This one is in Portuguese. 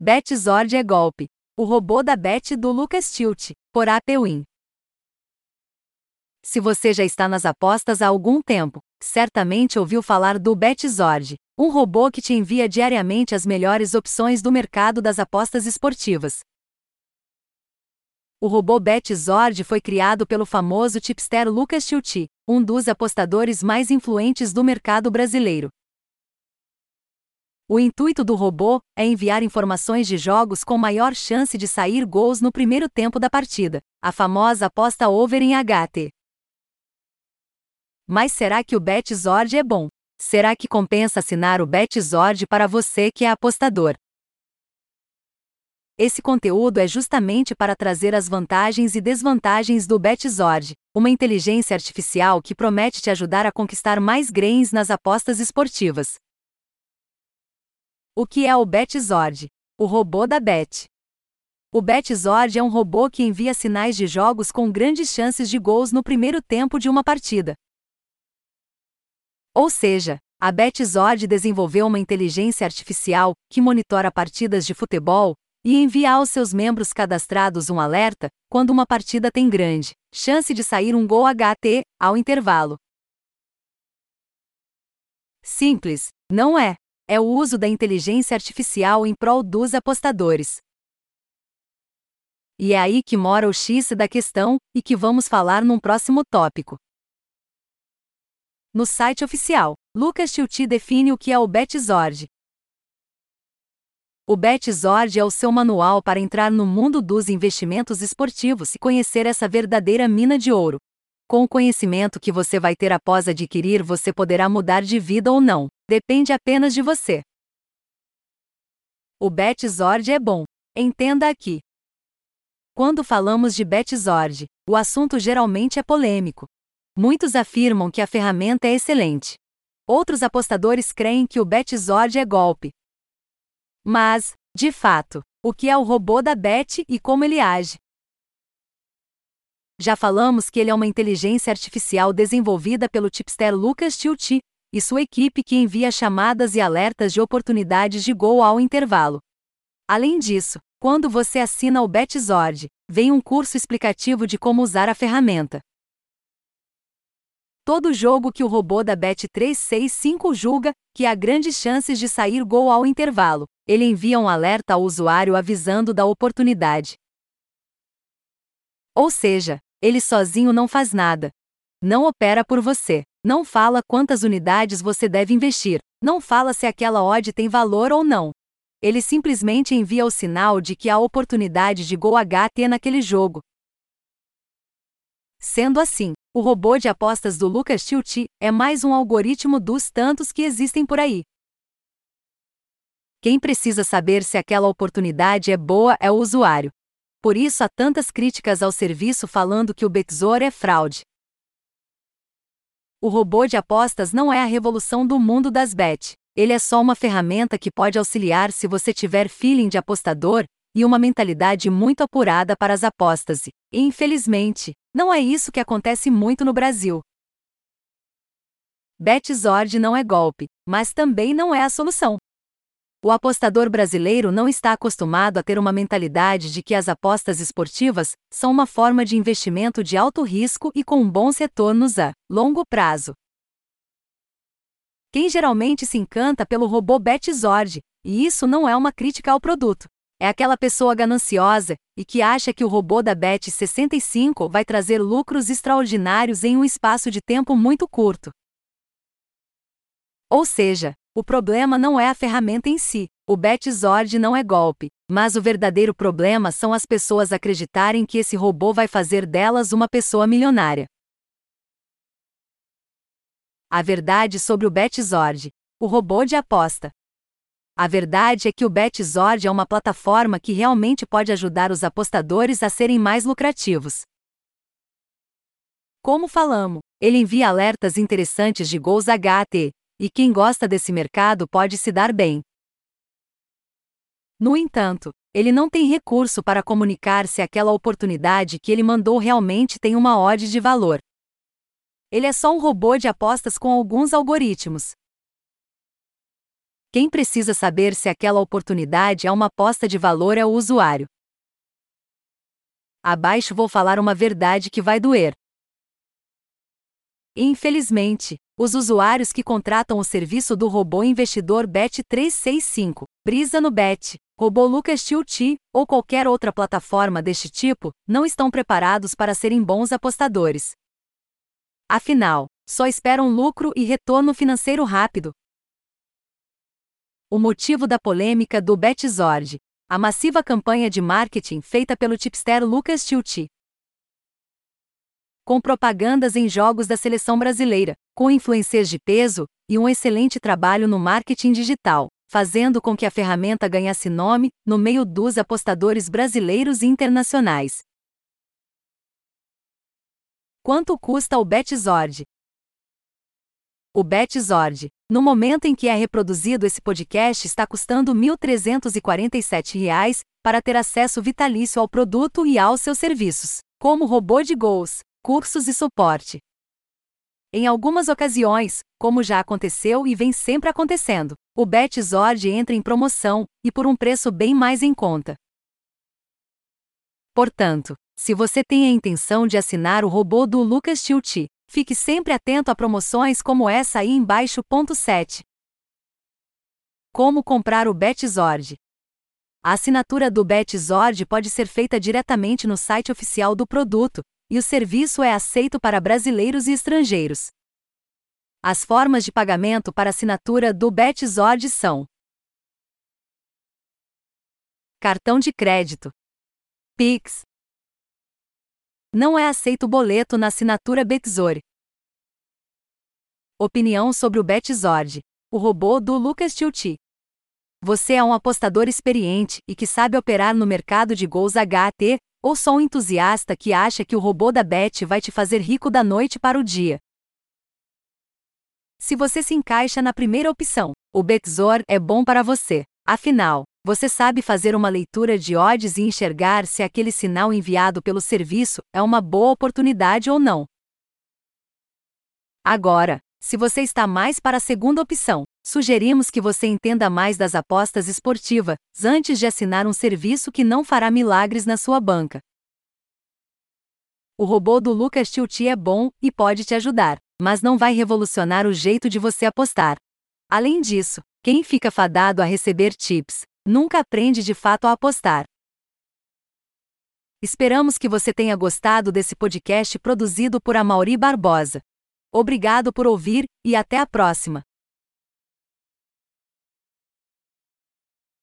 BetZord é golpe. O robô da Bet do Lucas Tilt, por APWin. Se você já está nas apostas há algum tempo, certamente ouviu falar do BetZord, um robô que te envia diariamente as melhores opções do mercado das apostas esportivas. O robô BetZord foi criado pelo famoso tipster Lucas Tilt, um dos apostadores mais influentes do mercado brasileiro. O intuito do robô é enviar informações de jogos com maior chance de sair gols no primeiro tempo da partida, a famosa aposta over em HT. Mas será que o BetZord é bom? Será que compensa assinar o BetZord para você que é apostador? Esse conteúdo é justamente para trazer as vantagens e desvantagens do BetZord, uma inteligência artificial que promete te ajudar a conquistar mais grains nas apostas esportivas. O que é o BetZord? O robô da Bet. O BetZord é um robô que envia sinais de jogos com grandes chances de gols no primeiro tempo de uma partida. Ou seja, a BetZord desenvolveu uma inteligência artificial que monitora partidas de futebol e envia aos seus membros cadastrados um alerta quando uma partida tem grande chance de sair um gol HT ao intervalo. Simples, não é? É o uso da inteligência artificial em prol dos apostadores. E é aí que mora o X da questão, e que vamos falar num próximo tópico. No site oficial, Lucas Tilti define o que é o BetZord. O BetZord é o seu manual para entrar no mundo dos investimentos esportivos e conhecer essa verdadeira mina de ouro. Com o conhecimento que você vai ter após adquirir, você poderá mudar de vida ou não. Depende apenas de você. O BetZord é bom. Entenda aqui. Quando falamos de BetZord, o assunto geralmente é polêmico. Muitos afirmam que a ferramenta é excelente. Outros apostadores creem que o BetZord é golpe. Mas, de fato, o que é o robô da Bet e como ele age? Já falamos que ele é uma inteligência artificial desenvolvida pelo tipster Lucas Tilti e sua equipe que envia chamadas e alertas de oportunidades de gol ao intervalo. Além disso, quando você assina o BetZord, vem um curso explicativo de como usar a ferramenta. Todo jogo que o robô da Bet365 julga que há grandes chances de sair gol ao intervalo, ele envia um alerta ao usuário avisando da oportunidade. Ou seja, ele sozinho não faz nada. Não opera por você. Não fala quantas unidades você deve investir. Não fala se aquela odd tem valor ou não. Ele simplesmente envia o sinal de que há oportunidade de gol HT naquele jogo. Sendo assim, o robô de apostas do Lucas Tilti é mais um algoritmo dos tantos que existem por aí. Quem precisa saber se aquela oportunidade é boa é o usuário. Por isso há tantas críticas ao serviço falando que o Bexor é fraude. O robô de apostas não é a revolução do mundo das bet. Ele é só uma ferramenta que pode auxiliar se você tiver feeling de apostador e uma mentalidade muito apurada para as apostas. E, infelizmente, não é isso que acontece muito no Brasil. BetZord não é golpe, mas também não é a solução. O apostador brasileiro não está acostumado a ter uma mentalidade de que as apostas esportivas são uma forma de investimento de alto risco e com bons retornos a longo prazo. Quem geralmente se encanta pelo robô BetZord, e isso não é uma crítica ao produto, é aquela pessoa gananciosa e que acha que o robô da Bet65 vai trazer lucros extraordinários em um espaço de tempo muito curto. Ou seja, o problema não é a ferramenta em si, o BetZord não é golpe, mas o verdadeiro problema são as pessoas acreditarem que esse robô vai fazer delas uma pessoa milionária. A verdade sobre o BetZord, o robô de aposta. A verdade é que o BetZord é uma plataforma que realmente pode ajudar os apostadores a serem mais lucrativos. Como falamos, ele envia alertas interessantes de gols HT, e quem gosta desse mercado pode se dar bem. No entanto, ele não tem recurso para comunicar se aquela oportunidade que ele mandou realmente tem uma odd de valor. Ele é só um robô de apostas com alguns algoritmos. Quem precisa saber se aquela oportunidade é uma aposta de valor é o usuário. Abaixo vou falar uma verdade que vai doer. Infelizmente, os usuários que contratam o serviço do robô investidor Bet365, Brisa no Bet, robô Lucas Tilti ou qualquer outra plataforma deste tipo, não estão preparados para serem bons apostadores. Afinal, só esperam lucro e retorno financeiro rápido. O motivo da polêmica do Betzord, a massiva campanha de marketing feita pelo tipster Lucas Tilti, com propagandas em jogos da seleção brasileira, com influencers de peso e um excelente trabalho no marketing digital, fazendo com que a ferramenta ganhasse nome no meio dos apostadores brasileiros e internacionais. Quanto custa o Betzord? O Betzord, no momento em que é reproduzido esse podcast, está custando R$ 1.347 para ter acesso vitalício ao produto e aos seus serviços, como robô de gols, cursos e suporte. Em algumas ocasiões, como já aconteceu e vem sempre acontecendo, o BetZord entra em promoção e por um preço bem mais em conta. Portanto, se você tem a intenção de assinar o robô do Lucas Tilti, fique sempre atento a promoções como essa aí embaixo. Ponto 7. Como comprar o BetZord? A assinatura do BetZord pode ser feita diretamente no site oficial do produto, e o serviço é aceito para brasileiros e estrangeiros. As formas de pagamento para assinatura do BetZord são: Cartão de crédito, Pix. Não é aceito boleto na assinatura Betzor. Opinião sobre o BetZord, o robô do Lucas Tilti. Você é um apostador experiente e que sabe operar no mercado de gols HT, ou só um entusiasta que acha que o robô da Beth vai te fazer rico da noite para o dia? Se você se encaixa na primeira opção, o Bexor é bom para você. Afinal, você sabe fazer uma leitura de odds e enxergar se aquele sinal enviado pelo serviço é uma boa oportunidade ou não. Agora, se você está mais para a segunda opção, sugerimos que você entenda mais das apostas esportivas antes de assinar um serviço que não fará milagres na sua banca. O robô do Lucas Tilti é bom e pode te ajudar, mas não vai revolucionar o jeito de você apostar. Além disso, quem fica fadado a receber tips nunca aprende de fato a apostar. Esperamos que você tenha gostado desse podcast produzido por Amauri Barbosa. Obrigado por ouvir e até a próxima!